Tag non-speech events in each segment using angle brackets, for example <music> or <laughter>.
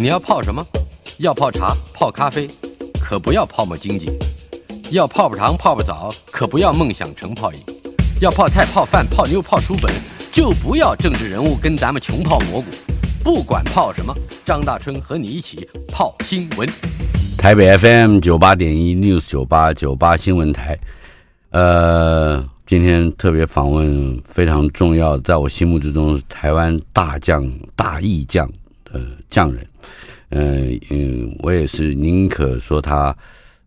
你要泡什么？要泡茶、泡咖啡，可不要泡沫经济；要泡泡糖、泡泡澡，可不要梦想成泡影；要泡菜、泡饭、泡妞、泡书本，就不要政治人物跟咱们穷泡蘑菇。不管泡什么，张大春和你一起泡新闻。台北 FM 九八点一 News 九八九八新闻台，呃，今天特别访问非常重要，在我心目之中台湾大将、大义将的匠人。嗯嗯，我也是宁可说他，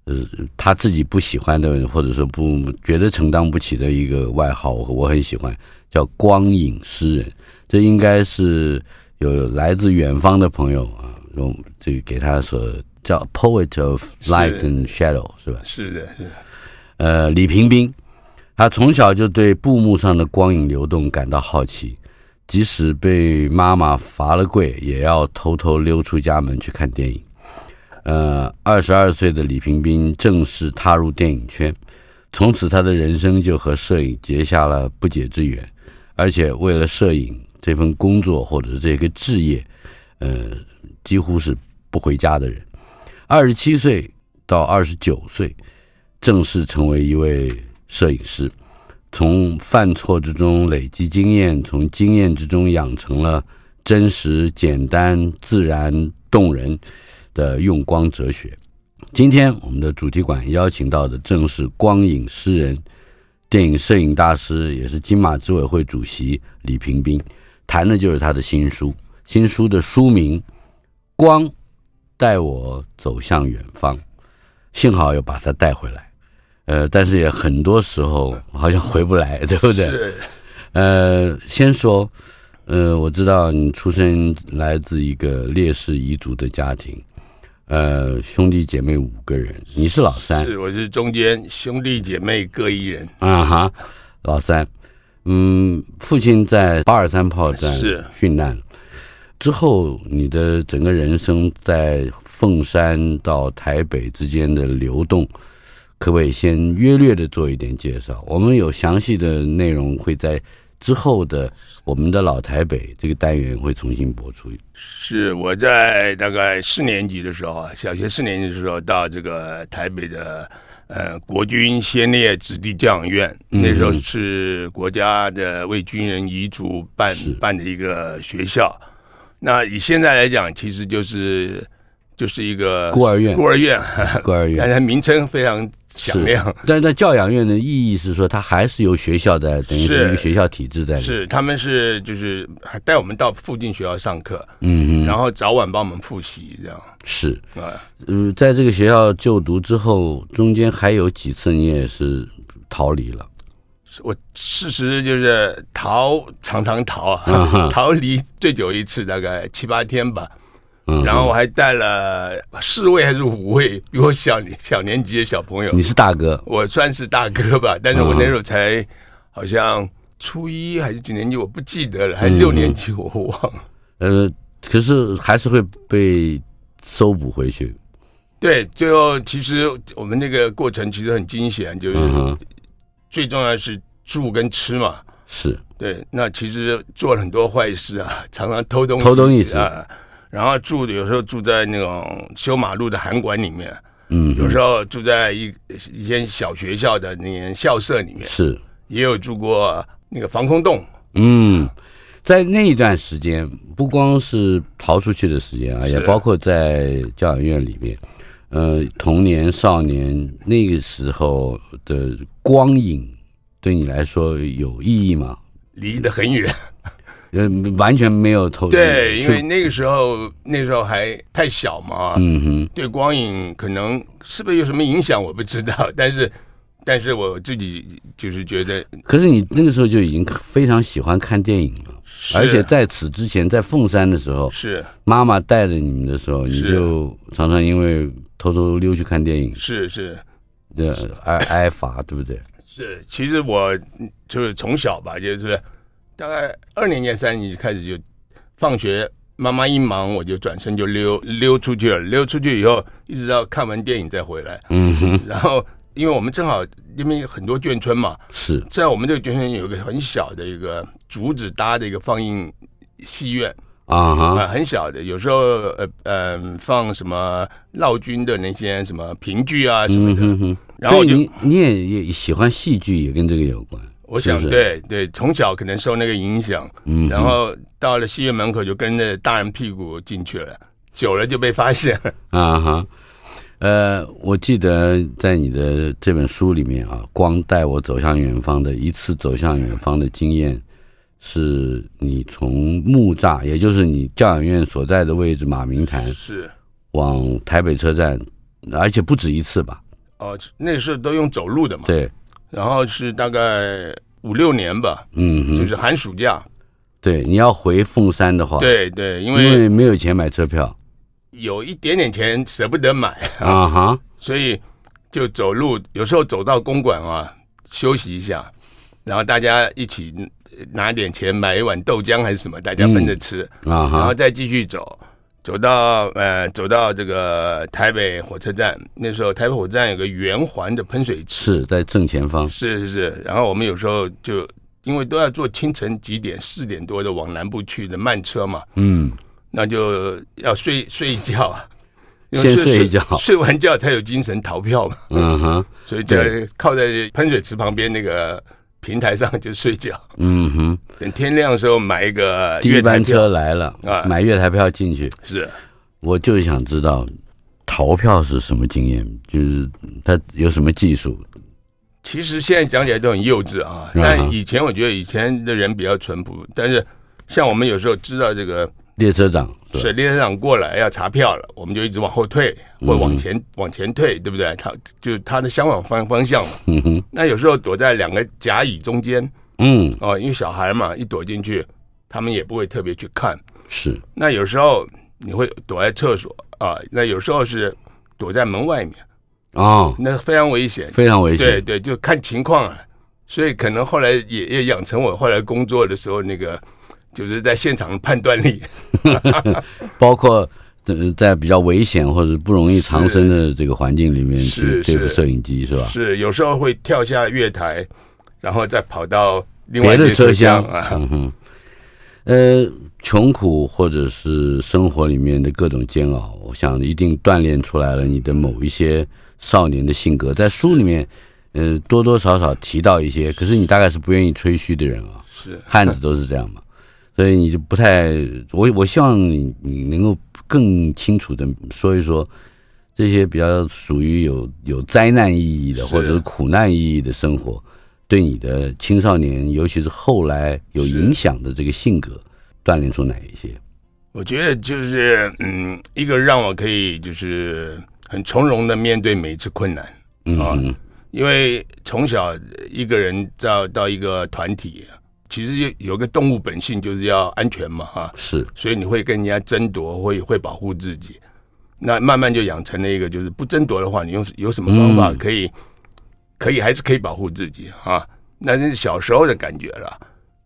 呃，他自己不喜欢的，或者说不觉得承担不起的一个外号，我很喜欢，叫光影诗人。这应该是有来自远方的朋友啊，用这个给他所叫 Poet of Light and Shadow，是吧？是的，是的。呃，李平冰，他从小就对布幕上的光影流动感到好奇。即使被妈妈罚了跪，也要偷偷溜出家门去看电影。呃，二十二岁的李屏宾正式踏入电影圈，从此他的人生就和摄影结下了不解之缘。而且为了摄影这份工作或者这个职业，呃，几乎是不回家的人。二十七岁到二十九岁，正式成为一位摄影师。从犯错之中累积经验，从经验之中养成了真实、简单、自然、动人的用光哲学。今天我们的主题馆邀请到的正是光影诗人、电影摄影大师，也是金马执委会主席李屏宾，谈的就是他的新书。新书的书名《光带我走向远方》，幸好又把他带回来。呃，但是也很多时候好像回不来，对不对？是。呃，先说，呃，我知道你出生来自一个烈士遗族的家庭，呃，兄弟姐妹五个人，你是老三。是，我是中间，兄弟姐妹各一人。啊哈，老三。嗯，父亲在八二三炮战是殉难之后，你的整个人生在凤山到台北之间的流动。可不可以先约略的做一点介绍？我们有详细的内容会在之后的我们的老台北这个单元会重新播出。是我在大概四年级的时候啊，小学四年级的时候到这个台北的呃国军先烈子弟教养院，嗯，那时候是国家的为军人遗嘱办办的一个学校。那以现在来讲，其实就是就是一个孤儿院，孤儿院，<laughs> 孤儿院，但是名称非常。响亮，但在教养院的意义是说，他还是由学校的，等于是一个学校体制在。是，他们是就是还带我们到附近学校上课，嗯嗯，然后早晚帮我们复习这样。是啊，嗯、呃，在这个学校就读之后，中间还有几次你也是逃离了。我事实就是逃，常常逃啊，<laughs> 逃离最久一次大概七八天吧。嗯，然后我还带了四位还是五位比我小小年级的小朋友。你是大哥，我算是大哥吧，但是我那时候才好像初一还是几年级，我不记得了，还是六年级，我忘了。呃，可是还是会被搜捕回去。对，最后其实我们那个过程其实很惊险，就是最重要的是住跟吃嘛。是对，那其实做了很多坏事啊，常常偷东西，偷东西啊。然后住的有时候住在那种修马路的涵馆里面，嗯，有时候住在一一间小学校的那个校舍里面，是，也有住过那个防空洞，嗯，在那一段时间，不光是逃出去的时间啊，也包括在教养院里面，呃，童年少年那个时候的光影，对你来说有意义吗？离得很远。嗯，完全没有投对，因为那个时候那时候还太小嘛，嗯哼，对光影可能是不是有什么影响，我不知道，<laughs> 但是，但是我自己就是觉得，可是你那个时候就已经非常喜欢看电影了，而且在此之前，在凤山的时候，是。妈妈带着你们的时候，你就常常因为偷偷溜去看电影，是是，呃，挨挨罚，对不对？是，其实我就是从小吧，就是大概二年级、三年级开始就放学，妈妈一忙，我就转身就溜溜出去了。溜出去以后，一直到看完电影再回来。嗯哼，然后。因为我们正好因为很多眷村嘛，是在我们这个眷村有一个很小的一个竹子搭的一个放映戏院啊哈、呃，很小的，有时候呃嗯、呃、放什么老军的那些什么评剧啊什么的，嗯、哼哼然后你你也也喜欢戏剧，也跟这个有关。我想是是对对，从小可能受那个影响，嗯，然后到了戏院门口就跟着大人屁股进去了，久了就被发现了 <laughs> 啊哈。呃，我记得在你的这本书里面啊，《光带我走向远方》的一次走向远方的经验，是你从木栅，也就是你教养院所在的位置马明潭，是往台北车站，而且不止一次吧？哦，那时候都用走路的嘛。对，然后是大概五六年吧，嗯，就是寒暑假。对，你要回凤山的话，对对，因为因为没有钱买车票。有一点点钱舍不得买。啊哈，所以就走路，有时候走到公馆啊休息一下，然后大家一起拿点钱买一碗豆浆还是什么，大家分着吃啊，然后再继续走，走到呃走到这个台北火车站，那时候台北火车站有个圆环的喷水池，是在正前方，是是是，然后我们有时候就因为都要坐清晨几点四点多的往南部去的慢车嘛，嗯。那就要睡睡一觉啊，<laughs> 先睡一觉，睡完觉才有精神逃票嘛。嗯哼，<laughs> 所以就靠在喷水池旁边那个平台上就睡觉。嗯哼，等天亮的时候买一个第一班车来了啊，买月台票进去。是，我就想知道逃票是什么经验，就是他有什么技术。其实现在讲起来都很幼稚啊，但以前我觉得以前的人比较淳朴，但是像我们有时候知道这个。列车长是，是列车长过来要查票了，我们就一直往后退，或往前、嗯、往前退，对不对？他就他的相反方方向嘛。嗯哼。那有时候躲在两个甲乙中间，嗯，哦，因为小孩嘛，一躲进去，他们也不会特别去看。是。那有时候你会躲在厕所啊，那有时候是躲在门外面啊、哦，那非常危险，非常危险。对对，就看情况啊。所以可能后来也也养成我后来工作的时候那个。就是在现场的判断力，<laughs> 包括在比较危险或者不容易藏身的这个环境里面去对付摄影机，是吧？是有时候会跳下月台，然后再跑到另外别的车厢啊。嗯哼，呃，穷苦或者是生活里面的各种煎熬，我想一定锻炼出来了你的某一些少年的性格。在书里面，嗯，多多少少提到一些，可是你大概是不愿意吹嘘的人啊。是 <laughs> 汉子都是这样嘛。所以你就不太，我我希望你你能够更清楚的说一说这些比较属于有有灾难意义的或者是苦难意义的生活，对你的青少年，尤其是后来有影响的这个性格，锻炼出哪一些？我觉得就是嗯，一个让我可以就是很从容的面对每一次困难，嗯，因为从小一个人到到一个团体。其实有有个动物本性，就是要安全嘛，哈，是，所以你会跟人家争夺，会会保护自己。那慢慢就养成了一个，就是不争夺的话，你用有什么方法可以，可以还是可以保护自己啊？那是小时候的感觉了。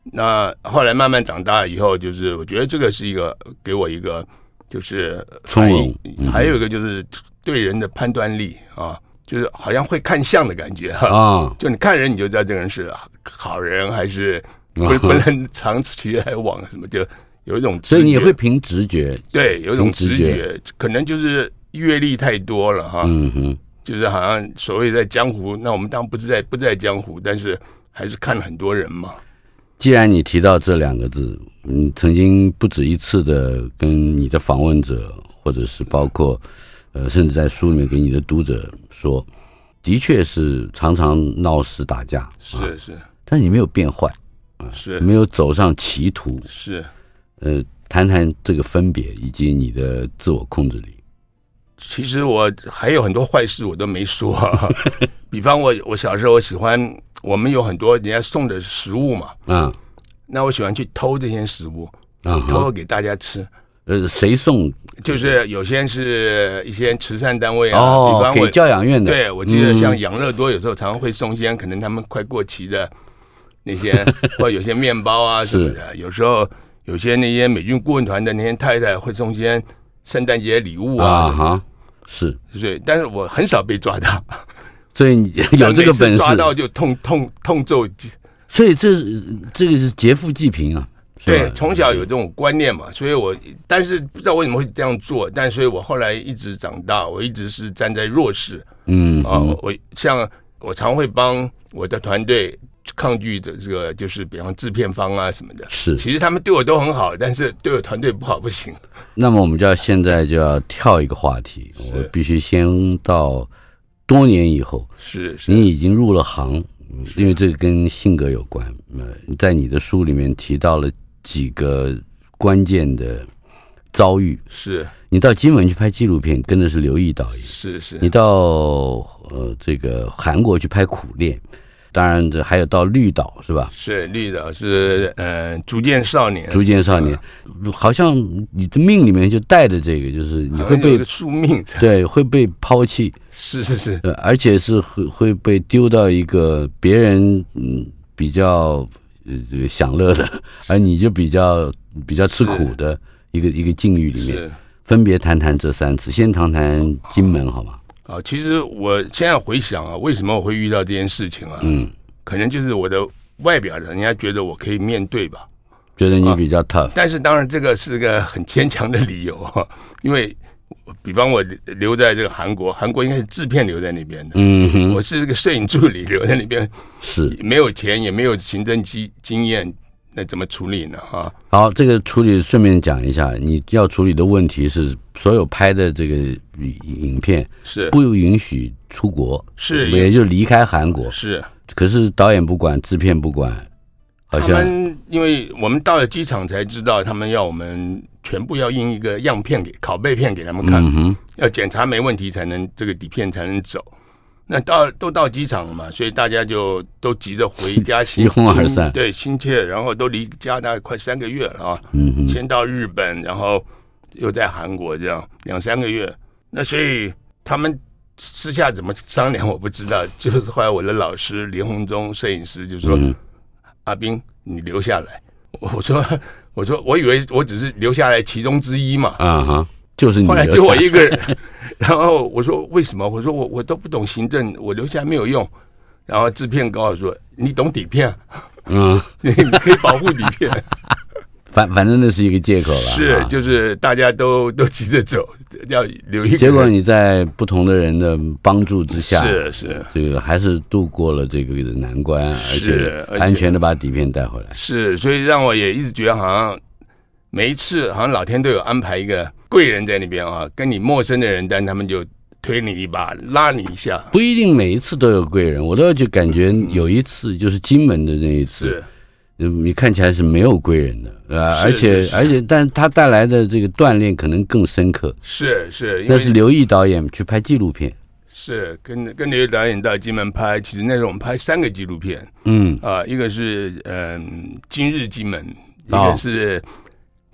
那后来慢慢长大以后，就是我觉得这个是一个给我一个，就是从容，还有一个就是对人的判断力啊，就是好像会看相的感觉哈。啊，就你看人，你就知道这个人是好人还是。<laughs> 不不能长期来往，什么就有一种，所以你也会凭直觉，对，有一种直觉，可能就是阅历太多了哈，嗯哼，就是好像所谓在江湖，那我们当然不是在不在江湖，但是还是看了很多人嘛。既然你提到这两个字，你曾经不止一次的跟你的访问者，或者是包括呃，甚至在书里面给你的读者说，的确是常常闹事打架，是是，但你没有变坏。是没有走上歧途，是，呃，谈谈这个分别以及你的自我控制力。其实我还有很多坏事我都没说，啊，<laughs> 比方我我小时候我喜欢，我们有很多人家送的食物嘛，嗯，那我喜欢去偷这些食物，偷偷给大家吃。呃，谁送？就是有些是一些慈善单位啊，哦，比方给教养院的。对，我记得像养乐多有时候常常会送一些可能他们快过期的那些，<laughs> 或有些面包啊什么的。有时候有些那些美军顾问团的那些太太会送些圣诞节礼物啊。哈，是，对，但是我很少被抓到，<laughs> 所以你 <laughs> 有这个本事，抓到就痛痛痛揍。所以这这个是劫富济贫啊。对，从小有这种观念嘛，所以我但是不知道为什么会这样做，但所以我后来一直长大，我一直是站在弱势，嗯啊，我像我常会帮我的团队抗拒的这个，就是比方制片方啊什么的，是，其实他们对我都很好，但是对我团队不好不行。那么我们就要现在就要跳一个话题，我必须先到多年以后，是，是。你已经入了行，因为这个跟性格有关，呃，在你的书里面提到了。几个关键的遭遇，是。你到金门去拍纪录片，跟的是刘毅导演，是是。你到呃这个韩国去拍苦练，当然这还有到绿岛是吧？是绿岛是呃逐渐少年，逐渐少年，好像你的命里面就带着这个，就是你会被宿命，对，会被抛弃，是是是，而且是会会被丢到一个别人嗯比较。呃，这个享乐的，<laughs> 而你就比较比较吃苦的一个一个境遇里面，分别谈谈这三次，先谈谈金门好吗？啊，其实我现在回想啊，为什么我会遇到这件事情啊？嗯，可能就是我的外表，人家觉得我可以面对吧，觉得你比较 tough，但是当然这个是个很牵强的理由哈，<laughs> 因为。比方我留在这个韩国，韩国应该是制片留在那边的。嗯哼，我是这个摄影助理留在那边，是没有钱也没有行政经经验，那怎么处理呢？哈，好，这个处理顺便讲一下，你要处理的问题是，所有拍的这个影片是不允许出国，是也就离开韩国，是。可是导演不管，制片不管，好像因为我们到了机场才知道，他们要我们。全部要印一个样片给拷贝片给他们看，嗯、要检查没问题才能这个底片才能走。那到都到机场了嘛，所以大家就都急着回家，<laughs> 一哄而散。对，心切，然后都离家大概快三个月了啊。嗯哼，先到日本，然后又在韩国这样两三个月。那所以他们私下怎么商量我不知道。<laughs> 就是后来我的老师林鸿忠摄影师就说：“嗯、阿斌，你留下来。”我说。我说，我以为我只是留下来其中之一嘛，啊哈，就是你。后来就我一个人，然后我说为什么？我说我我都不懂行政，我留下来没有用。然后制片跟我说，你懂底片，嗯，<laughs> 你可以保护底片。<laughs> 反反正那是一个借口了，是就是大家都都急着走，要留一个。结果你在不同的人的帮助之下，是是，这个还是度过了这个难关，而且安全的把底片带回来。是，所以让我也一直觉得好像每一次好像老天都有安排一个贵人在那边啊，跟你陌生的人，但他们就推你一把，拉你一下。不一定每一次都有贵人，我都要就感觉有一次就是金门的那一次。是。你看起来是没有贵人的，啊，而且而且，但他带来的这个锻炼可能更深刻。是是，那是刘毅导演去拍纪录片，是跟跟刘毅导演到金门拍，其实那时候我们拍三个纪录片，嗯啊，一个是嗯今日金门，一个是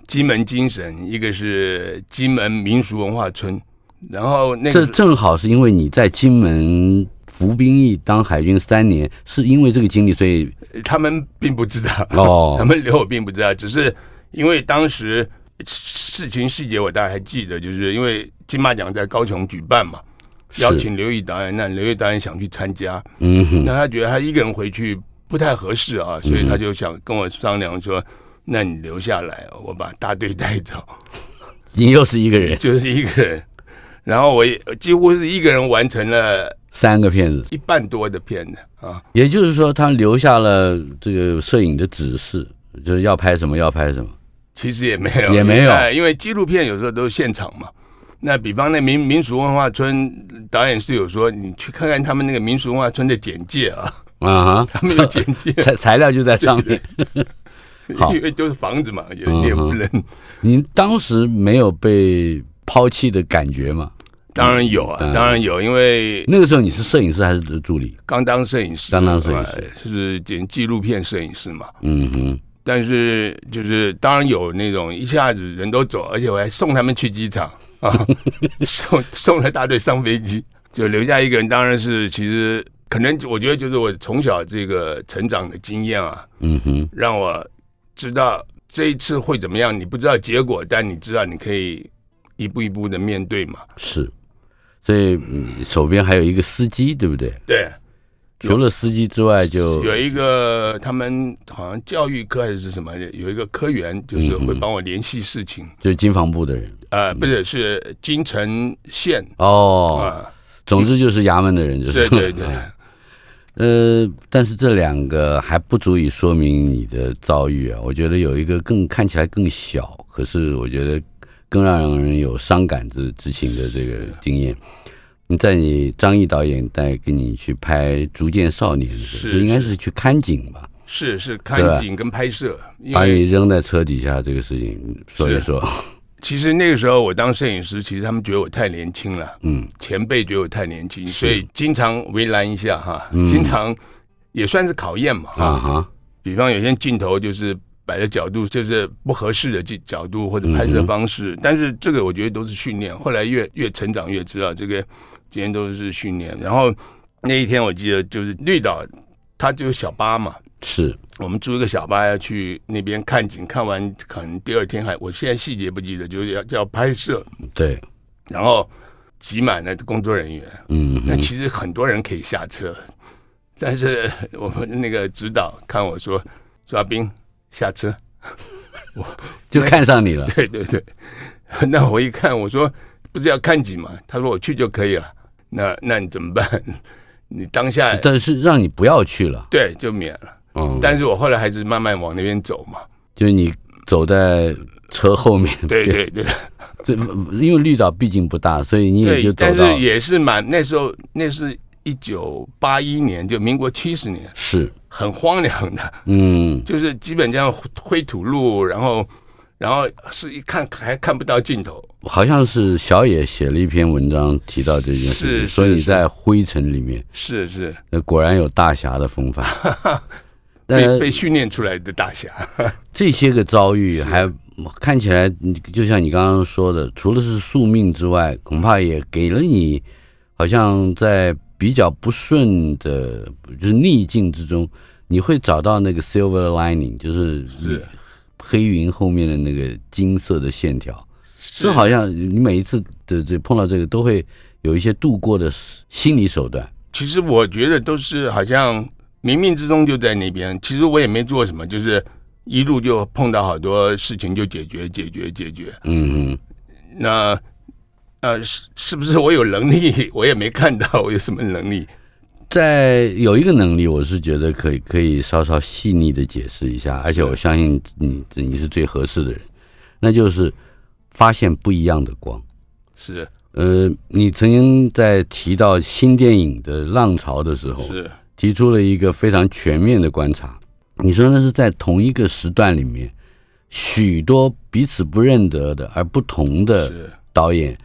金门精神，一个是金门民俗文化村，然后那个这正好是因为你在金门。服兵役当海军三年，是因为这个经历，所以他们并不知道哦。<laughs> 他们留我并不知道，只是因为当时事情细节我大概还记得，就是因为金马奖在高雄举办嘛，邀请刘毅导演，那刘毅导演想去参加，嗯哼，那他觉得他一个人回去不太合适啊，所以他就想跟我商量说，嗯、那你留下来，我把大队带走。你又是一个人，<laughs> 就是一个人，然后我也几乎是一个人完成了。三个片子，一半多的片子啊，也就是说，他留下了这个摄影的指示，就是要拍什么要拍什么。其实也没有，也没有，因为纪录片有时候都是现场嘛。那比方那民民俗文化村导演是有说，你去看看他们那个民俗文化村的简介啊，啊哈，<laughs> 他们有简介，<laughs> 材材料就在上面。好，<laughs> 因为都是房子嘛，也也不能。您当时没有被抛弃的感觉吗？当然有啊，当然有，因为那个时候你是摄影师还是助理？刚当摄影师，刚当摄影师，是剪纪录片摄影师嘛。嗯哼。但是就是当然有那种一下子人都走，而且我还送他们去机场啊，<laughs> 送送了大队上飞机，就留下一个人。当然是其实可能我觉得就是我从小这个成长的经验啊，嗯哼，让我知道这一次会怎么样。你不知道结果，但你知道你可以一步一步的面对嘛。是，所以嗯手边还有一个司机，对不对？对。除了司机之外，就有一个他们好像教育科还是什么，有一个科员，就是会帮我联系事情，就是经防部的人，呃，不是，是金城县。哦，总之就是衙门的人，就是。对对对，<laughs> 呃，但是这两个还不足以说明你的遭遇啊，我觉得有一个更看起来更小，可是我觉得更让人有伤感之之情的这个经验。你在你张毅导演带给你去拍《逐渐少年》的时候，是应该是去看景吧？是是看景跟拍摄，把你扔在车底下这个事情说一说。其实那个时候我当摄影师，其实他们觉得我太年轻了，嗯，前辈觉得我太年轻，所以经常为难一下哈，经常也算是考验嘛啊哈。比方有些镜头就是摆的角度就是不合适的镜角度或者拍摄方式，但是这个我觉得都是训练。后来越越成长越知道这个。今天都是训练，然后那一天我记得就是绿岛，他就有小巴嘛，是。我们租一个小巴要去那边看景，看完可能第二天还，我现在细节不记得，就是要要拍摄，对，然后挤满了工作人员，嗯，那其实很多人可以下车，但是 <laughs> 我们那个指导看我说，抓兵下车，<laughs> 我就看上你了，对对对，<laughs> 那我一看我说不是要看景嘛，他说我去就可以了。那那你怎么办？你当下但是让你不要去了，对，就免了。嗯，但是我后来还是慢慢往那边走嘛，就是你走在车后面。对对对，这，因为绿岛毕竟不大，所以你也就走到。但是也是蛮那时候，那是一九八一年，就民国七十年，是很荒凉的。嗯，就是基本上灰土路，然后。然后是一看还看不到尽头，好像是小野写了一篇文章提到这件事情，所以在灰尘里面是是，那果然有大侠的风范，<laughs> 被被训练出来的大侠。<laughs> 这些个遭遇还看起来，就像你刚刚说的，除了是宿命之外，恐怕也给了你，好像在比较不顺的，就是逆境之中，你会找到那个 silver lining，就是是。黑云后面的那个金色的线条，这好像你每一次的这碰到这个都会有一些度过的心理手段。其实我觉得都是好像冥冥之中就在那边。其实我也没做什么，就是一路就碰到好多事情就解决解决解决。嗯嗯，那呃是是不是我有能力？<laughs> 我也没看到我有什么能力。在有一个能力，我是觉得可以可以稍稍细腻的解释一下，而且我相信你你是最合适的人，那就是发现不一样的光。是，呃，你曾经在提到新电影的浪潮的时候，是提出了一个非常全面的观察。你说那是在同一个时段里面，许多彼此不认得的而不同的导演，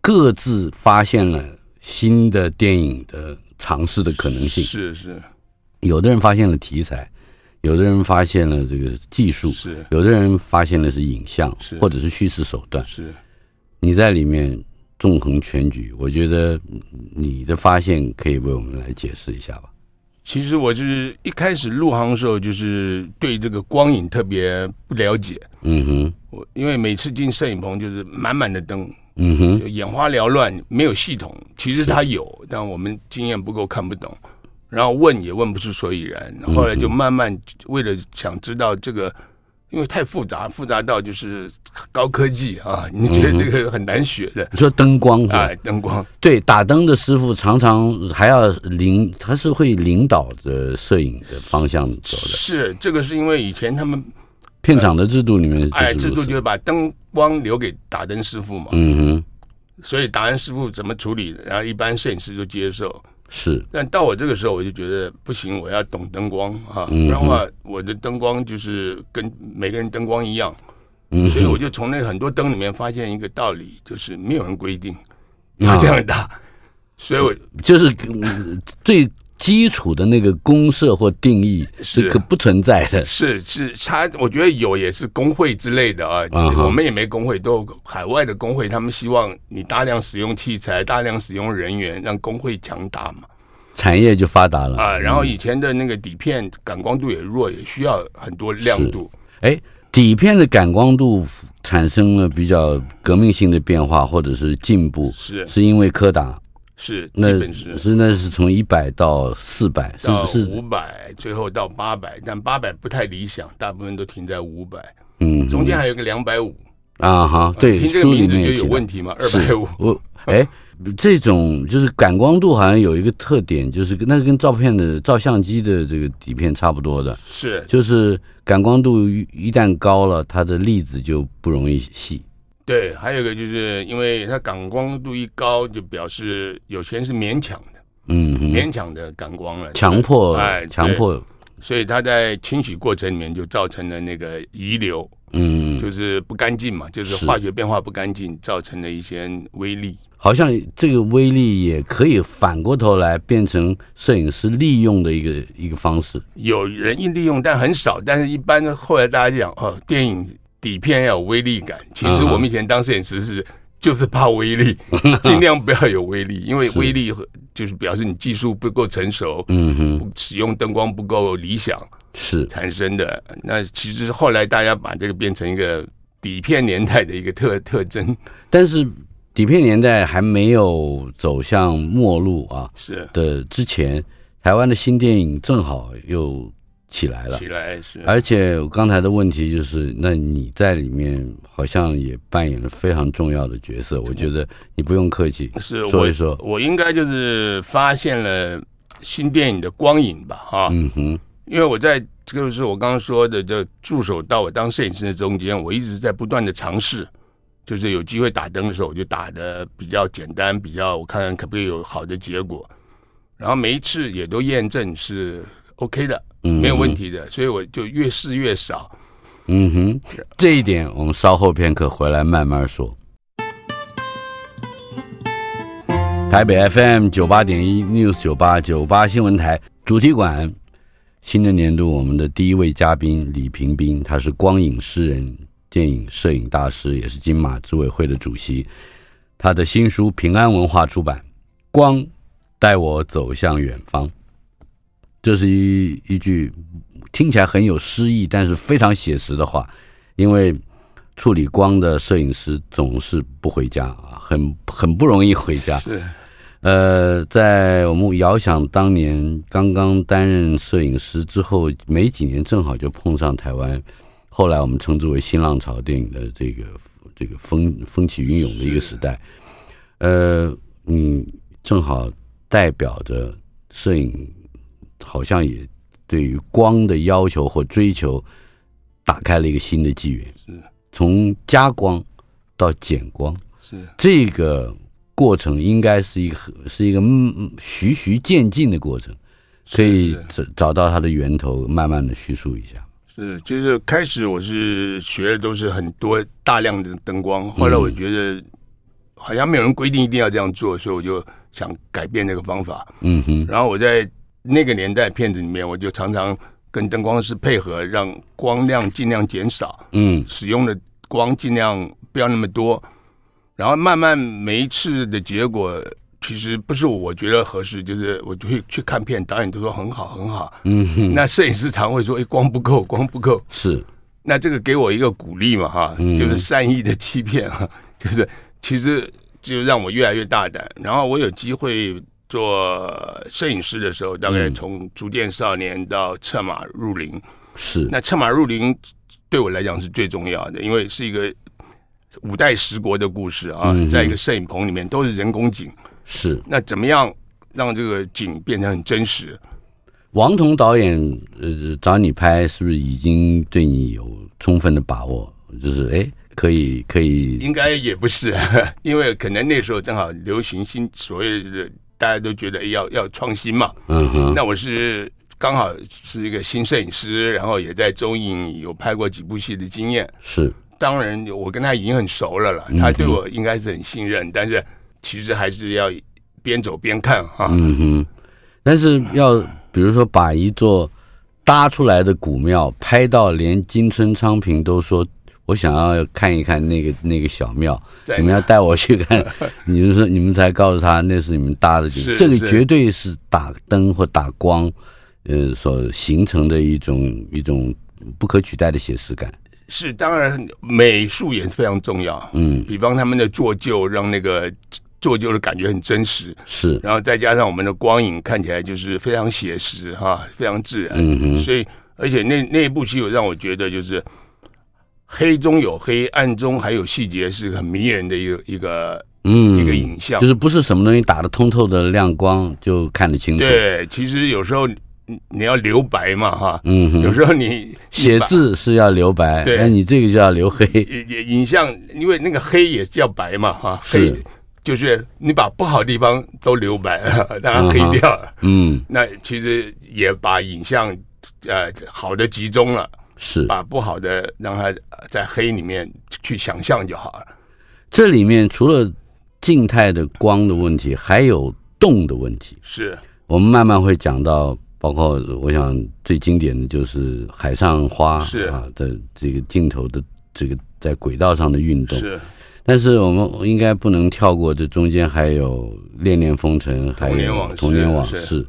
各自发现了新的电影的。尝试的可能性是是，有的人发现了题材，有的人发现了这个技术，是有的人发现的是影像，是或者是叙事手段。是你在里面纵横全局，我觉得你的发现可以为我们来解释一下吧。其实我就是一开始入行的时候，就是对这个光影特别不了解。嗯哼，我因为每次进摄影棚就是满满的灯。嗯哼，就眼花缭乱，没有系统。其实它有，但我们经验不够，看不懂。然后问也问不出所以然。后来就慢慢为了想知道这个，因为太复杂，复杂到就是高科技啊，你觉得这个很难学的。你说灯光啊，灯光对，打灯的师傅常常还要领，他是会领导着摄影的方向走的。是这个是因为以前他们。片场的制度里面，哎，制度就是把灯光留给打灯师傅嘛。嗯哼。所以打灯师傅怎么处理，然后一般摄影师就接受。是。但到我这个时候，我就觉得不行，我要懂灯光啊，不然的话，我的灯光就是跟每个人灯光一样。嗯。所以我就从那很多灯里面发现一个道理，就是没有人规定要这样打。所以我就是最。基础的那个公社或定义是可不存在的。是是，他我觉得有也是工会之类的啊，我们也没工会，都海外的工会，他们希望你大量使用器材，大量使用人员，让工会强大嘛，产业就发达了啊。然后以前的那个底片感光度也弱，也需要很多亮度。哎，底片的感光度产生了比较革命性的变化或者是进步，是是因为柯达。是，那是是那是从一百到四百，到五百，最后到八百，但八百不太理想，大部分都停在五百。嗯，中间还有个两百五啊哈，对，听这个名字就有问题嘛，二百五。我哎，这种就是感光度好像有一个特点，就是那个跟照片的照相机的这个底片差不多的，是，就是感光度一旦高了，它的粒子就不容易细。对，还有一个就是因为它感光度一高，就表示有些人是勉强的，嗯，勉强的感光了，强迫，哎，强迫，所以它在清洗过程里面就造成了那个遗留，嗯，就是不干净嘛，就是化学变化不干净，造成了一些微粒。好像这个微粒也可以反过头来变成摄影师利用的一个一个方式。有人一利用，但很少，但是一般后来大家讲哦，电影。底片要有威力感，其实我们以前当摄影师是就是怕威力，尽量不要有威力，因为 <laughs> 威力就是表示你技术不够成熟，嗯哼，使用灯光不够理想是。产生的。那其实后来大家把这个变成一个底片年代的一个特 <laughs> 特征，但是底片年代还没有走向末路啊，是。的之前，台湾的新电影正好又。起来了，起来是。而且我刚才的问题就是，那你在里面好像也扮演了非常重要的角色。我觉得你不用客气，是说一说。我应该就是发现了新电影的光影吧，哈。嗯哼，因为我在这个是我刚刚说的，这助手到我当摄影师的中间，我一直在不断的尝试，就是有机会打灯的时候，我就打的比较简单，比较我看看可不可以有好的结果。然后每一次也都验证是 OK 的。嗯，没有问题的，所以我就越试越少。嗯哼，这一点我们稍后片刻回来慢慢说。台北 FM 九八点一 News 九八九八新闻台主题馆，新的年度我们的第一位嘉宾李平斌，他是光影诗人、电影摄影大师，也是金马执委会的主席。他的新书平安文化出版《光带我走向远方》。这是一一句听起来很有诗意，但是非常写实的话。因为处理光的摄影师总是不回家啊，很很不容易回家。是，呃，在我们遥想当年刚刚担任摄影师之后没几年，正好就碰上台湾，后来我们称之为新浪潮电影的这个这个风风起云涌的一个时代。呃，嗯，正好代表着摄影。好像也对于光的要求或追求打开了一个新的纪元。是，从加光到减光，是这个过程应该是一个是一个循序渐进的过程，可以找找到它的源头，慢慢的叙述一下。是，就是开始我是学的都是很多大量的灯光，后来我觉得好像没有人规定一定要这样做，所以我就想改变这个方法。嗯哼，然后我在。那个年代片子里面，我就常常跟灯光师配合，让光亮尽量减少，嗯，使用的光尽量不要那么多，然后慢慢每一次的结果，其实不是我觉得合适，就是我就会去看片，导演都说很好很好，嗯哼，那摄影师常会说，哎，光不够，光不够，是，那这个给我一个鼓励嘛，哈，就是善意的欺骗哈，就是其实就让我越来越大胆，然后我有机会。做摄影师的时候，大概从逐渐少年到策马入林，是那策马入林对我来讲是最重要的，因为是一个五代十国的故事啊，在一个摄影棚里面都是人工景，是那怎么样让这个景变成很真实？王彤导演呃找你拍，是不是已经对你有充分的把握？就是哎，可以可以，应该也不是，<laughs> 因为可能那时候正好流行新所谓的。大家都觉得要要创新嘛，嗯哼，那我是刚好是一个新摄影师，然后也在中影有拍过几部戏的经验，是，当然我跟他已经很熟了了，他对我应该是很信任，嗯、但是其实还是要边走边看哈，嗯哼，但是要比如说把一座搭出来的古庙拍到连金村昌平都说。我想要看一看那个那个小庙，你们要带我去看，<laughs> 你们说你们才告诉他那是你们搭的景，这个绝对是打灯或打光，呃，所形成的一种一种不可取代的写实感。是，当然美术也是非常重要。嗯，比方他们的做旧，让那个做旧的感觉很真实。是，然后再加上我们的光影看起来就是非常写实哈，非常自然。嗯哼，所以而且那那一部戏有让我觉得就是。黑中有黑，暗中还有细节，是很迷人的一个一个嗯一个影像，就是不是什么东西打得通透的亮光就看得清楚。对，其实有时候你要留白嘛，哈，嗯，有时候你写字是要留白，对，那你这个就要留黑。影像因为那个黑也叫白嘛，哈，黑就是你把不好的地方都留白了，让它黑掉了，嗯，那其实也把影像呃好的集中了。是把不好的让它在黑里面去想象就好了。这里面除了静态的光的问题，还有动的问题。是我们慢慢会讲到，包括我想最经典的就是海上花是啊的这个镜头的这个在轨道上的运动。是，但是我们应该不能跳过这中间还有恋恋风尘，还有童年往事。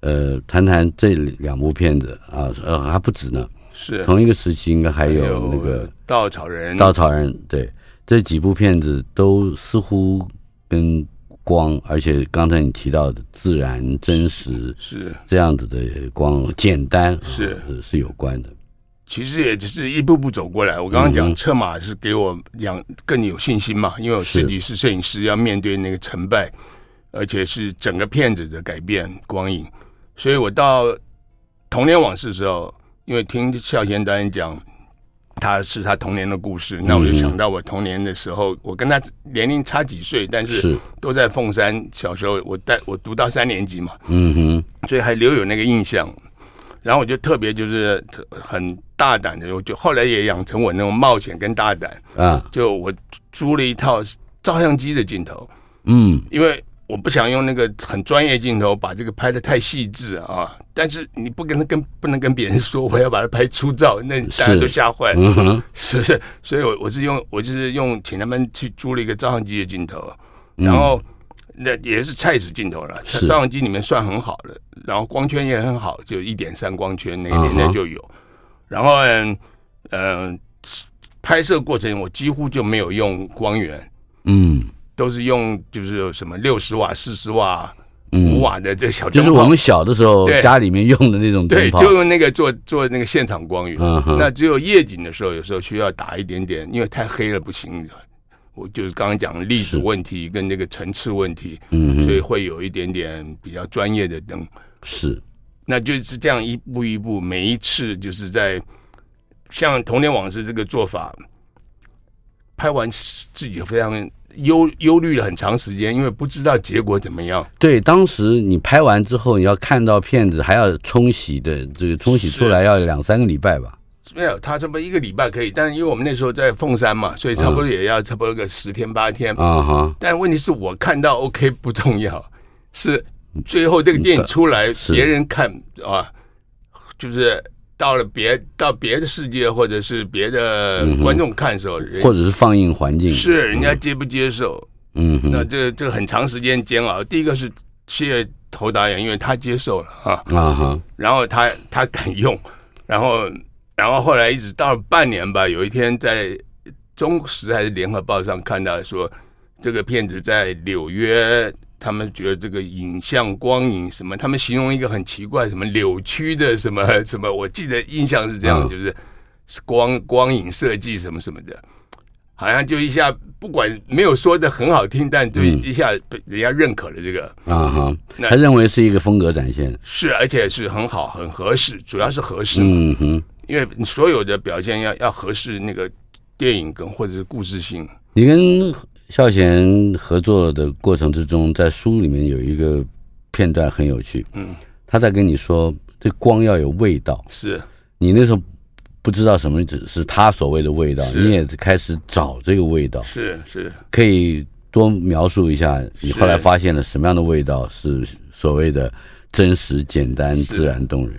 呃，谈谈这两部片子啊，呃还不止呢。是同一个时期，应该还有那个稻草人。稻草人，对，这几部片子都似乎跟光，而且刚才你提到的自然、真实是这样子的光，简单是是有关的。其实也只是一步步走过来。我刚刚讲策马是给我养更有信心嘛，因为我自己是摄影师，要面对那个成败，而且是整个片子的改变光影，所以我到童年往事的时候。因为听孝贤导演讲，他是他童年的故事，那我就想到我童年的时候，我跟他年龄差几岁，但是都在凤山。小时候我带我读到三年级嘛，嗯哼，所以还留有那个印象。然后我就特别就是很大胆的，我就后来也养成我那种冒险跟大胆啊，就我租了一套照相机的镜头，嗯，因为。我不想用那个很专业镜头把这个拍的太细致啊，但是你不跟他跟不能跟别人说我要把它拍粗糙，那大家都吓坏了，是不是？所以我我是用我就是用请他们去租了一个照相机的镜头，然后那也是蔡司镜头了，照相机里面算很好的，然后光圈也很好，就一点三光圈那个年代就有，然后嗯嗯，拍摄过程我几乎就没有用光源，嗯。都是用就是什么六十瓦、四十瓦、五瓦的这个小灯泡，就是我们小的时候家里面用的那种灯泡，对，就用那个做做那个现场光源。嗯、那只有夜景的时候，有时候需要打一点点，因为太黑了不行。我就是刚刚讲的粒子问题跟那个层次问题，嗯，所以会有一点点比较专业的灯。是，那就是这样一步一步，每一次就是在像《童年往事》这个做法，拍完自己非常。忧忧虑了很长时间，因为不知道结果怎么样。对，当时你拍完之后，你要看到片子还要冲洗的，这个冲洗出来要两三个礼拜吧？没有，他这么一个礼拜可以，但是因为我们那时候在凤山嘛，所以差不多也要差不多个十天八天。啊哈、嗯。但问题是我看到 OK 不重要，是最后这个电影出来，别人看啊，就是。到了别到别的世界，或者是别的观众看的时候，或者是放映环境，是人家接不接受？嗯，那这这个很长时间煎熬。第一个是谢头导演，因为他接受了啊啊哈，然后他他敢用，然后然后后来一直到了半年吧，有一天在中时还是联合报上看到说，这个片子在纽约。他们觉得这个影像光影什么，他们形容一个很奇怪，什么扭曲的什么 <laughs> 什么，我记得印象是这样，就是光光影设计什么什么的，好像就一下不管没有说的很好听，但对一下被人家认可了这个。啊哈，他认为是一个风格展现，是而且是很好很合适，主要是合适，嗯哼，因为所有的表现要要合适那个电影跟或者是故事性，你跟。孝贤合作的过程之中，在书里面有一个片段很有趣。嗯，他在跟你说，这光要有味道。是，你那时候不知道什么只是他所谓的味道，你也开始找这个味道。是是，可以多描述一下，你后来发现了什么样的味道是所谓的真实、简单、自然、动人。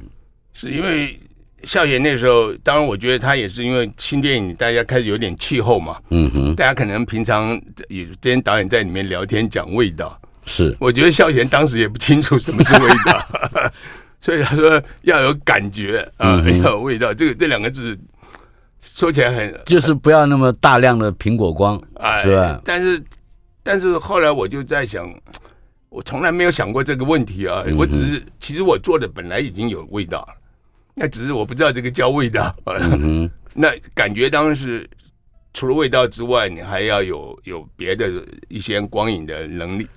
是因为孝贤那时候，当然我觉得他也是因为新电影大家开始有点气候嘛，嗯哼，大家可能平常也这些导演在里面聊天讲味道，是，我觉得孝贤当时也不清楚什么是味道，<laughs> 所以他说要有感觉啊，嗯、要有味道，这个这两个字说起来很就是不要那么大量的苹果光，哎，是吧？但是但是后来我就在想。我从来没有想过这个问题啊！我只是，其实我做的本来已经有味道了，那只是我不知道这个叫味道。嗯、<laughs> 那感觉当然是除了味道之外，你还要有有别的一些光影的能力。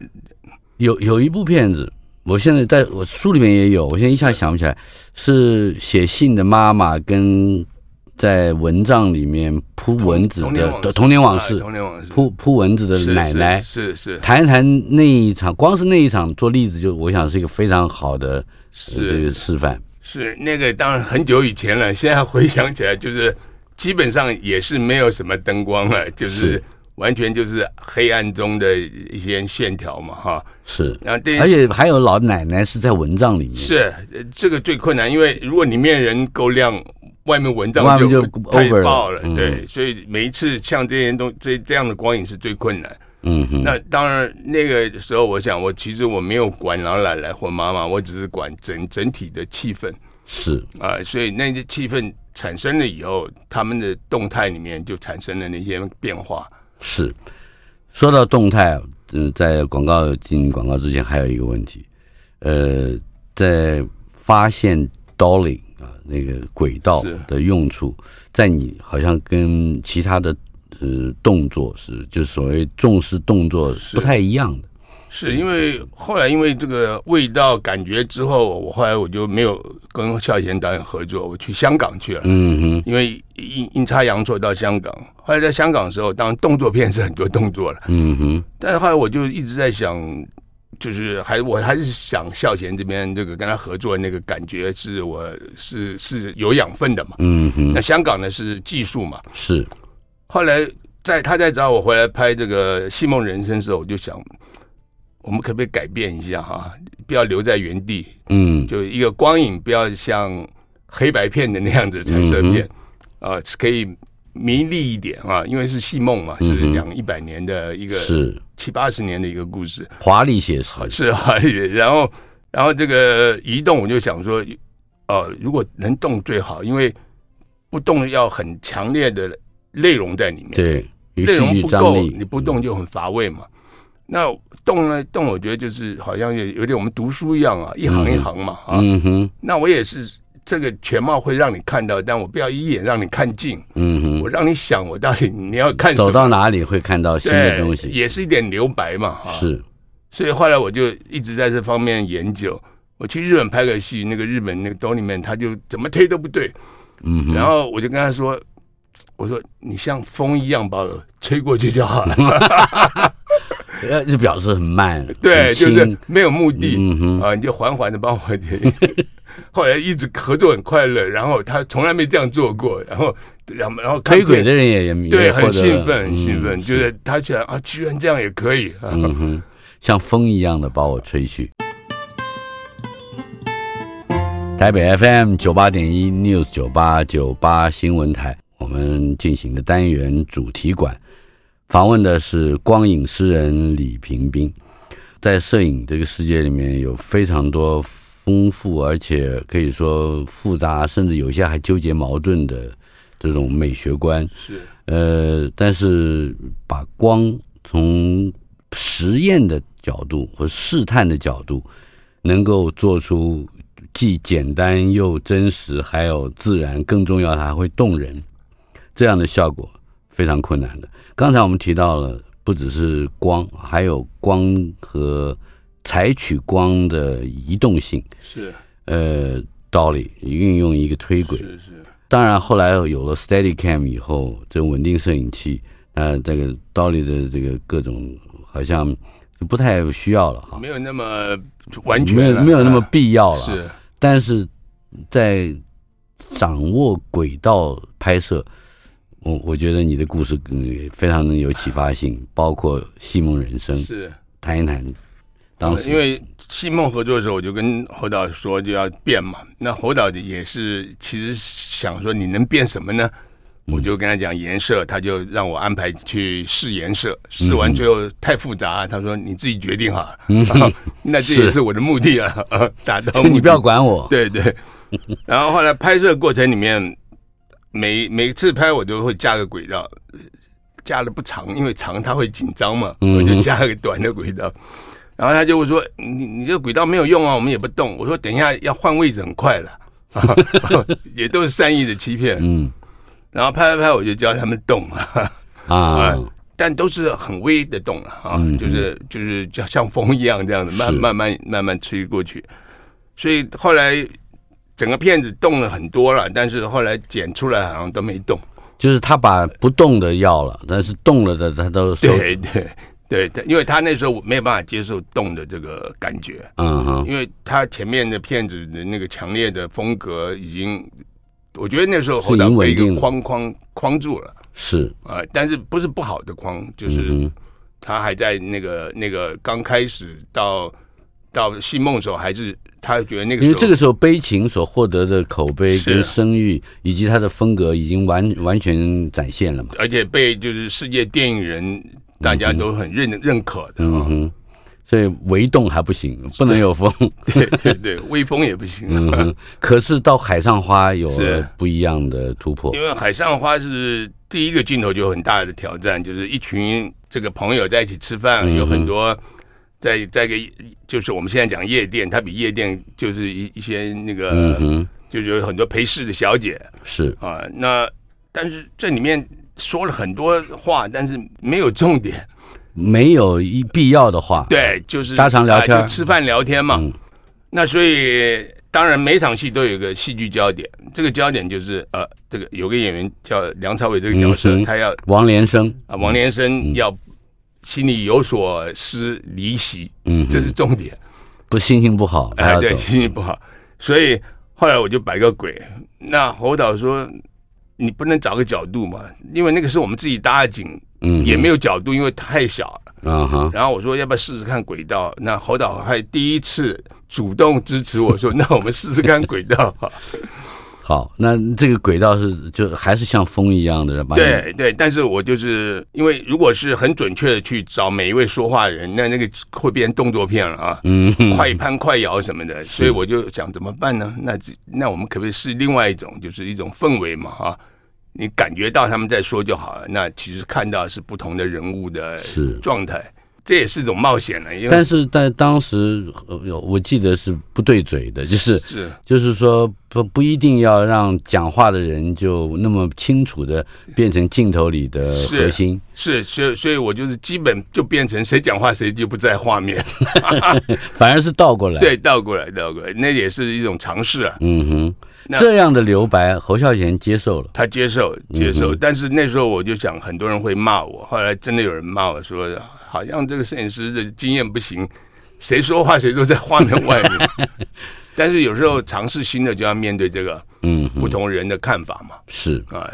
有有一部片子，我现在在我书里面也有，我现在一下想不起来，是写信的妈妈跟。在蚊帐里面扑蚊子的童年往事，童年往事，扑扑蚊子的奶奶，是是，谈一谈那一场，光是那一场做例子，就我想是一个非常好的这个示范。是那个当然很久以前了，<laughs> 现在回想起来，就是基本上也是没有什么灯光了，就是完全就是黑暗中的一些线条嘛，哈。是，然后而且还有老奶奶是在蚊帐里面，是这个最困难，因为如果里面人够亮。外面蚊帐就太爆了，对，嗯、所以每一次像这些东这这样的光影是最困难。嗯哼，那当然那个时候，我想我其实我没有管老奶奶或妈妈，我只是管整整体的气氛。是啊、呃，所以那些气氛产生了以后，他们的动态里面就产生了那些变化。是，说到动态，嗯，在广告进广告之前，还有一个问题，呃，在发现 Dolly。啊，那个轨道的用处，在你好像跟其他的呃动作是，就是所谓重视动作不太一样的。是，是因为后来因为这个味道感觉之后，我后来我就没有跟孝贤导演合作，我去香港去了。嗯哼，因为阴阴差阳错到香港，后来在香港的时候，当然动作片是很多动作了。嗯哼，但是后来我就一直在想。就是还我还是想孝贤这边这个跟他合作那个感觉是我是是有养分的嘛，嗯哼。那香港呢是技术嘛，是。后来在他在找我回来拍这个《戏梦人生》的时候，我就想，我们可不可以改变一下哈，不要留在原地，嗯，就一个光影不要像黑白片的那样子彩色片，啊、呃，可以。迷离一点啊，因为是戏梦嘛，是讲一百年的一个是。七八十年的一个故事，华丽写实。是华丽。然后，然后这个移动，我就想说，呃，如果能动最好，因为不动要很强烈的内容在里面，对，内容不够，你不动就很乏味嘛。那动呢，动，我觉得就是好像有有点我们读书一样啊，一行一行嘛，啊，嗯哼，那我也是。这个全貌会让你看到，但我不要一眼让你看尽。嗯哼，我让你想，我到底你要看？走到哪里会看到新的东西？也是一点留白嘛。是，所以后来我就一直在这方面研究。我去日本拍个戏，那个日本那个兜里面，他就怎么推都不对。嗯哼，然后我就跟他说：“我说你像风一样把我吹过去就好了。<laughs> ”就表示很慢。<laughs> 对，就是没有目的。嗯哼，啊，你就缓缓的帮我。<laughs> 后来一直合作很快乐，然后他从来没这样做过，然后然后然后推轨的人也也对很兴奋很兴奋，就是他觉得啊，居然这样也可以，嗯哼，像风一样的把我吹去。台北 FM 九八点一 News 九八九八新闻台，我们进行的单元主题馆，访问的是光影诗人李平冰，在摄影这个世界里面有非常多。丰富而且可以说复杂，甚至有些还纠结矛盾的这种美学观。是。呃，但是把光从实验的角度和试探的角度，能够做出既简单又真实，还有自然，更重要，它还会动人，这样的效果非常困难的。刚才我们提到了，不只是光，还有光和。采取光的移动性是，呃，道理运用一个推轨是是。当然后来有了 Steadicam 以后，这种稳定摄影器，呃，这个道理的这个各种好像不太需要了哈，没有那么完全，没有没有那么必要了。是，但是在掌握轨道拍摄，我我觉得你的故事嗯非常的有启发性，<laughs> 包括《戏梦人生》是，谈一谈。当时因为戏梦合作的时候，我就跟侯导说就要变嘛。那侯导也是其实想说你能变什么呢？我就跟他讲颜色，他就让我安排去试颜色，试完最后太复杂，他说你自己决定哈。嗯，<laughs> 那这也是我的目的啊，<laughs> 达到。你不要管我。对对。然后后来拍摄过程里面，每每次拍我都会加个轨道，加的不长，因为长他会紧张嘛，我就加个短的轨道。然后他就会说：“你你这个轨道没有用啊，我们也不动。”我说：“等一下要换位置很快了，<laughs> 也都是善意的欺骗。”嗯。然后拍拍拍，我就教他们动啊 <laughs> 啊，但都是很微的动啊，啊就是就是像像风一样这样子，慢慢慢慢慢吹过去。所以后来。整个片子动了很多了，但是后来剪出来好像都没动。就是他把不动的要了，但是动了的他都收。对对对，因为他那时候没有办法接受动的这个感觉。嗯哼，因为他前面的片子的那个强烈的风格已经，我觉得那时候侯导被一个框框框住了。是啊、呃，但是不是不好的框，就是他还在那个那个刚开始到到戏梦的时候还是。他觉得那个，因为这个时候悲情所获得的口碑跟声誉，以及他的风格已经完完全展现了嘛，而且被就是世界电影人大家都很认认可的，嗯哼，所以微动还不行，不能有风，对对对，微风也不行，嗯哼。可是到海上花有了不一样的突破，因为海上花是第一个镜头就很大的挑战，就是一群这个朋友在一起吃饭，有很多。在在个就是我们现在讲夜店，它比夜店就是一一些那个，嗯、哼就是有很多陪侍的小姐是啊。那但是这里面说了很多话，但是没有重点，没有一必要的话。对，就是家常聊天，啊、就吃饭聊天嘛。嗯、那所以当然每场戏都有一个戏剧焦点，这个焦点就是呃，这个有个演员叫梁朝伟这个角色，嗯、他要王连生啊，王连生要。心里有所失，离席，嗯，这是重点。不，心情不好，哎，对，心情不好，所以后来我就摆个鬼。那侯导说：“你不能找个角度嘛？因为那个是我们自己搭的景，嗯，也没有角度，因为太小了。”啊哈。然后我说：“要不要试试看轨道？”那侯导还第一次主动支持我说：“ <laughs> 那我们试试看轨道。”好，那这个轨道是就还是像风一样的，对对。但是我就是因为如果是很准确的去找每一位说话的人，那那个会变动作片了啊，嗯，快攀快摇什么的，所以我就想怎么办呢？那那我们可不可以试另外一种，就是一种氛围嘛，啊，你感觉到他们在说就好了。那其实看到是不同的人物的状态。这也是一种冒险了，因为但是在当时，我记得是不对嘴的，就是是，就是说不不一定要让讲话的人就那么清楚的变成镜头里的核心，是，是，所以所以我就是基本就变成谁讲话谁就不在画面，<laughs> 反而是倒过来，对，倒过来，倒过来，那也是一种尝试啊，嗯哼。这样的留白，侯孝贤接受了，他接受接受，但是那时候我就想，很多人会骂我。后来真的有人骂我说，好像这个摄影师的经验不行，谁说话谁都在画面外面。<laughs> 但是有时候尝试新的，就要面对这个嗯不同人的看法嘛。是啊，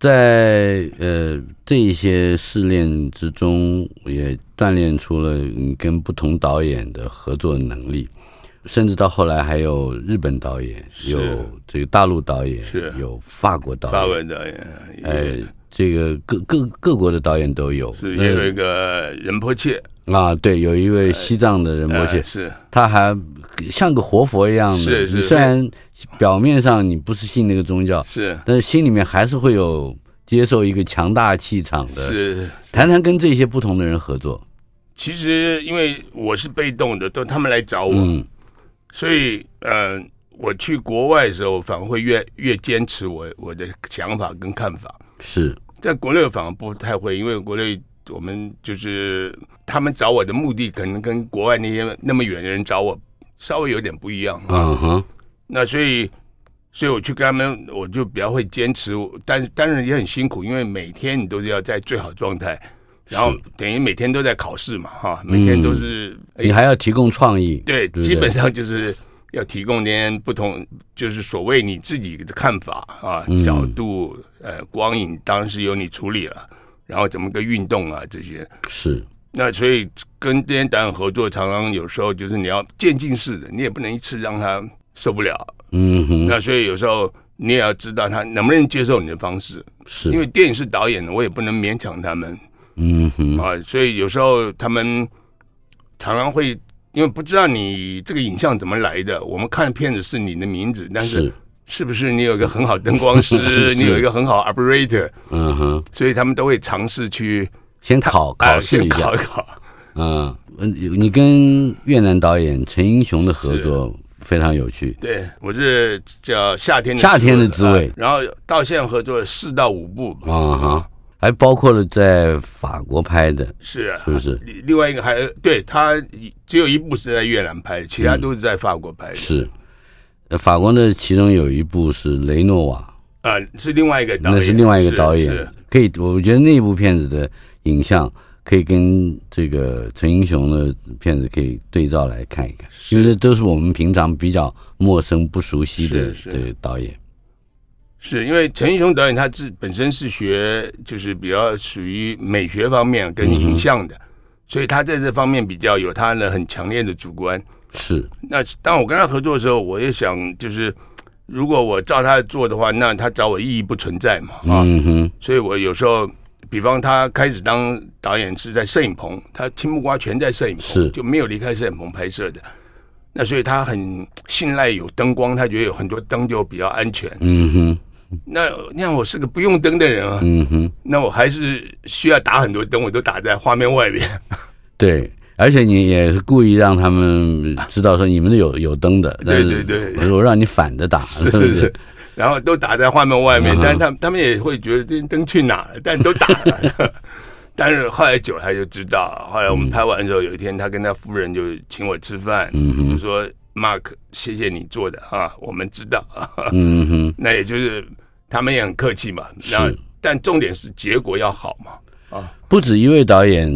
在呃这一些试炼之中，也锻炼出了你跟不同导演的合作能力。甚至到后来还有日本导演，有这个大陆导演，是有法国导演，法国导演，哎，这个各各各国的导演都有。是也有一个仁波切啊，对，有一位西藏的仁波切，是他还像个活佛一样的。是是，虽然表面上你不是信那个宗教，是，但是心里面还是会有接受一个强大气场的。是，谈谈跟这些不同的人合作。其实因为我是被动的，都他们来找我。所以，呃，我去国外的时候，反而会越越坚持我我的想法跟看法。是在国内反而不太会，因为国内我们就是他们找我的目的，可能跟国外那些那么远的人找我稍微有点不一样。嗯哼、uh-huh. 那所以，所以我去跟他们，我就比较会坚持。但当然也很辛苦，因为每天你都是要在最好状态。然后等于每天都在考试嘛，哈，每天都是、嗯、你还要提供创意，对，对对基本上就是要提供点不同，就是所谓你自己的看法啊，嗯、角度，呃，光影当然是由你处理了，然后怎么个运动啊这些是，那所以跟这些导演合作，常常有时候就是你要渐进式的，你也不能一次让他受不了。嗯哼。那所以有时候你也要知道他能不能接受你的方式，是因为电影是导演的，我也不能勉强他们。嗯哼。啊，所以有时候他们常常会因为不知道你这个影像怎么来的，我们看片子是你的名字，但是是不是你有一个很好灯光师，<laughs> 你有一个很好 operator？嗯哼。所以他们都会尝试去。先考考试一下，考一考。嗯，你跟越南导演陈英雄的合作非常有趣。对，我是叫夏天的夏天的滋味，然后到现在合作了四到五部。啊哈，还包括了在法国拍的，是啊，是不是？另外一个还对他只有一部是在越南拍的，其他都是在法国拍的。是，法国的其中有一部是雷诺瓦啊，是另外一个导演，那是另外一个导演。可以，我觉得那部片子的。影像可以跟这个陈英雄的片子可以对照来看一看，因为这都是我们平常比较陌生、不熟悉的的导演。是因为陈英雄导演他自本身是学就是比较属于美学方面跟影像的，所以他在这方面比较有他的很强烈的主观。是。那当我跟他合作的时候，我也想就是如果我照他做的话，那他找我意义不存在嘛。嗯哼。所以我有时候。比方他开始当导演是在摄影棚，他青木瓜全在摄影棚，是就没有离开摄影棚拍摄的。那所以他很信赖有灯光，他觉得有很多灯就比较安全。嗯哼。那那我是个不用灯的人啊。嗯哼。那我还是需要打很多灯，我都打在画面外面。对，而且你也是故意让他们知道说你们有有灯的。对对对。我让你反着打，是是是。然后都打在画面外面，但是他们他们也会觉得这灯去哪了，但都打了。<laughs> 但是后来久了他就知道，后来我们拍完之后，有一天他跟他夫人就请我吃饭，就说：“Mark，谢谢你做的哈，我们知道。”嗯哼，那也就是他们也很客气嘛。是，但重点是结果要好嘛。啊，不止一位导演。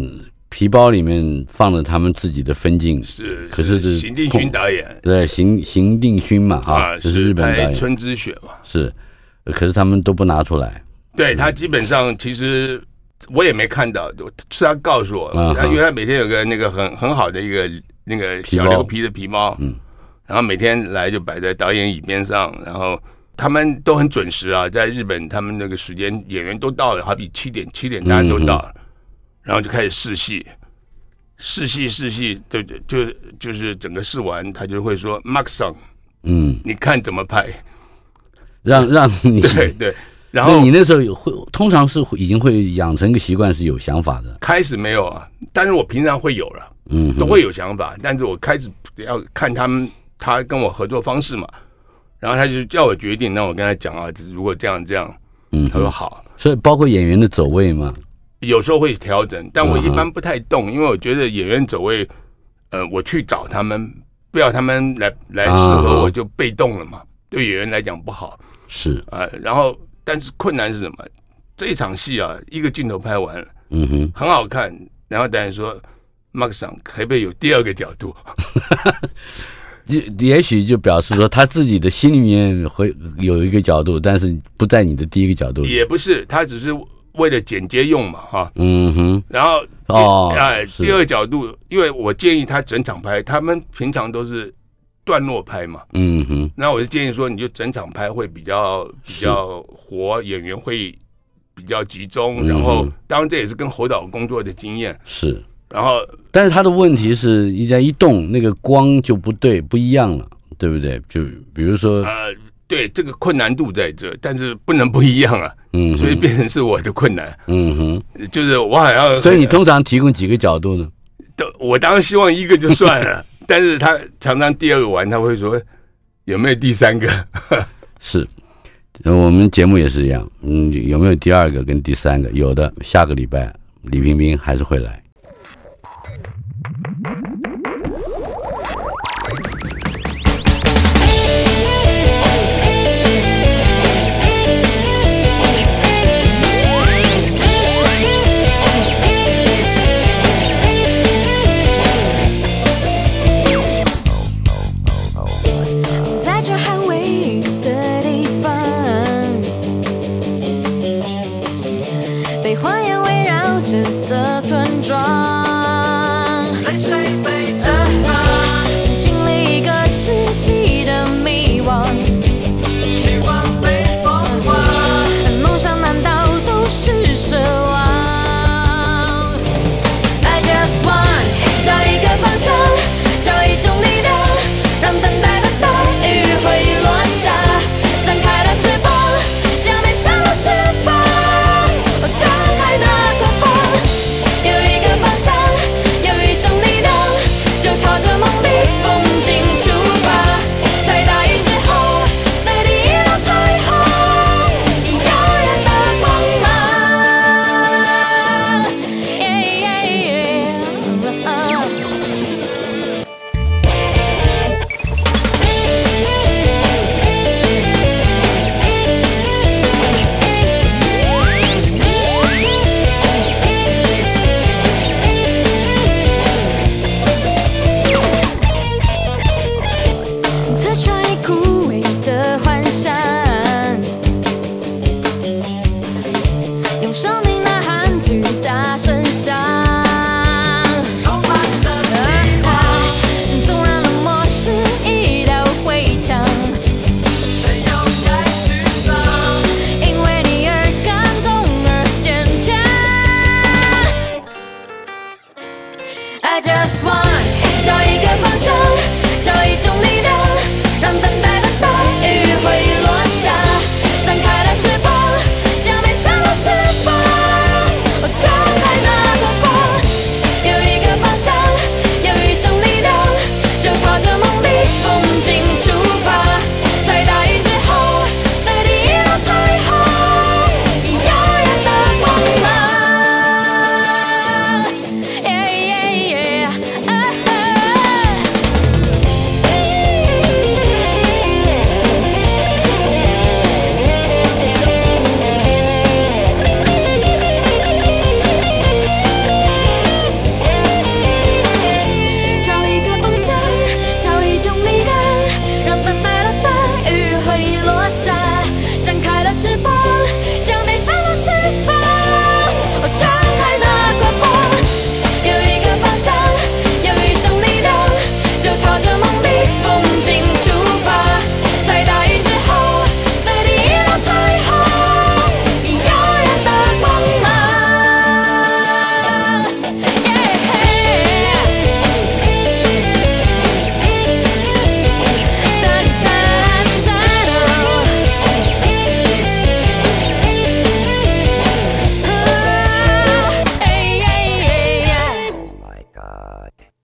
皮包里面放了他们自己的分镜，是，可是是邢定勋导演，对，邢邢定勋嘛，啊，这是日本导演，春之雪嘛，是，可是他们都不拿出来。对，他基本上其实我也没看到，是他告诉我，他因为他每天有个那个很很好的一个那个小牛皮的皮包，嗯，然后每天来就摆在导演椅边上，然后他们都很准时啊，在日本他们那个时间演员都到了，好比七点七点大家都到了。然后就开始试戏，试戏试戏，对对，就就是整个试完，他就会说 Max on，嗯，你看怎么拍，让让你对对，然后你那时候有会通常是已经会养成一个习惯，是有想法的。开始没有啊，但是我平常会有了，嗯，都会有想法，但是我开始要看他们，他跟我合作方式嘛，然后他就叫我决定，那我跟他讲啊，如果这样这样，嗯，他说好，所以包括演员的走位嘛。有时候会调整，但我一般不太动，因为我觉得演员走位，呃，我去找他们，不要他们来来适合我就被动了嘛，对演员来讲不好。是啊，然后但是困难是什么？这一场戏啊，一个镜头拍完了，嗯哼，很好看。然后导演说，Mark 桑可不可以有第二个角度？<laughs> 也也许就表示说他自己的心里面会有一个角度，但是不在你的第一个角度。也不是，他只是。为了剪接用嘛，哈，嗯哼，然后哦，哎，第二个角度，因为我建议他整场拍，他们平常都是段落拍嘛，嗯哼，那我就建议说，你就整场拍会比较比较活，演员会比较集中，然后当然这也是跟侯导工作的经验。是，然后但是他的问题是，一在一动，那个光就不对，不一样了，对不对？就比如说，呃，对，这个困难度在这，但是不能不一样啊。嗯，所以变成是我的困难。嗯哼，就是我好像，所以你通常提供几个角度呢？都我当然希望一个就算了，但是他常常第二个玩他会说有没有第三个？<laughs> 是，我们节目也是一样，嗯，有没有第二个跟第三个？有的，下个礼拜李冰冰还是会来。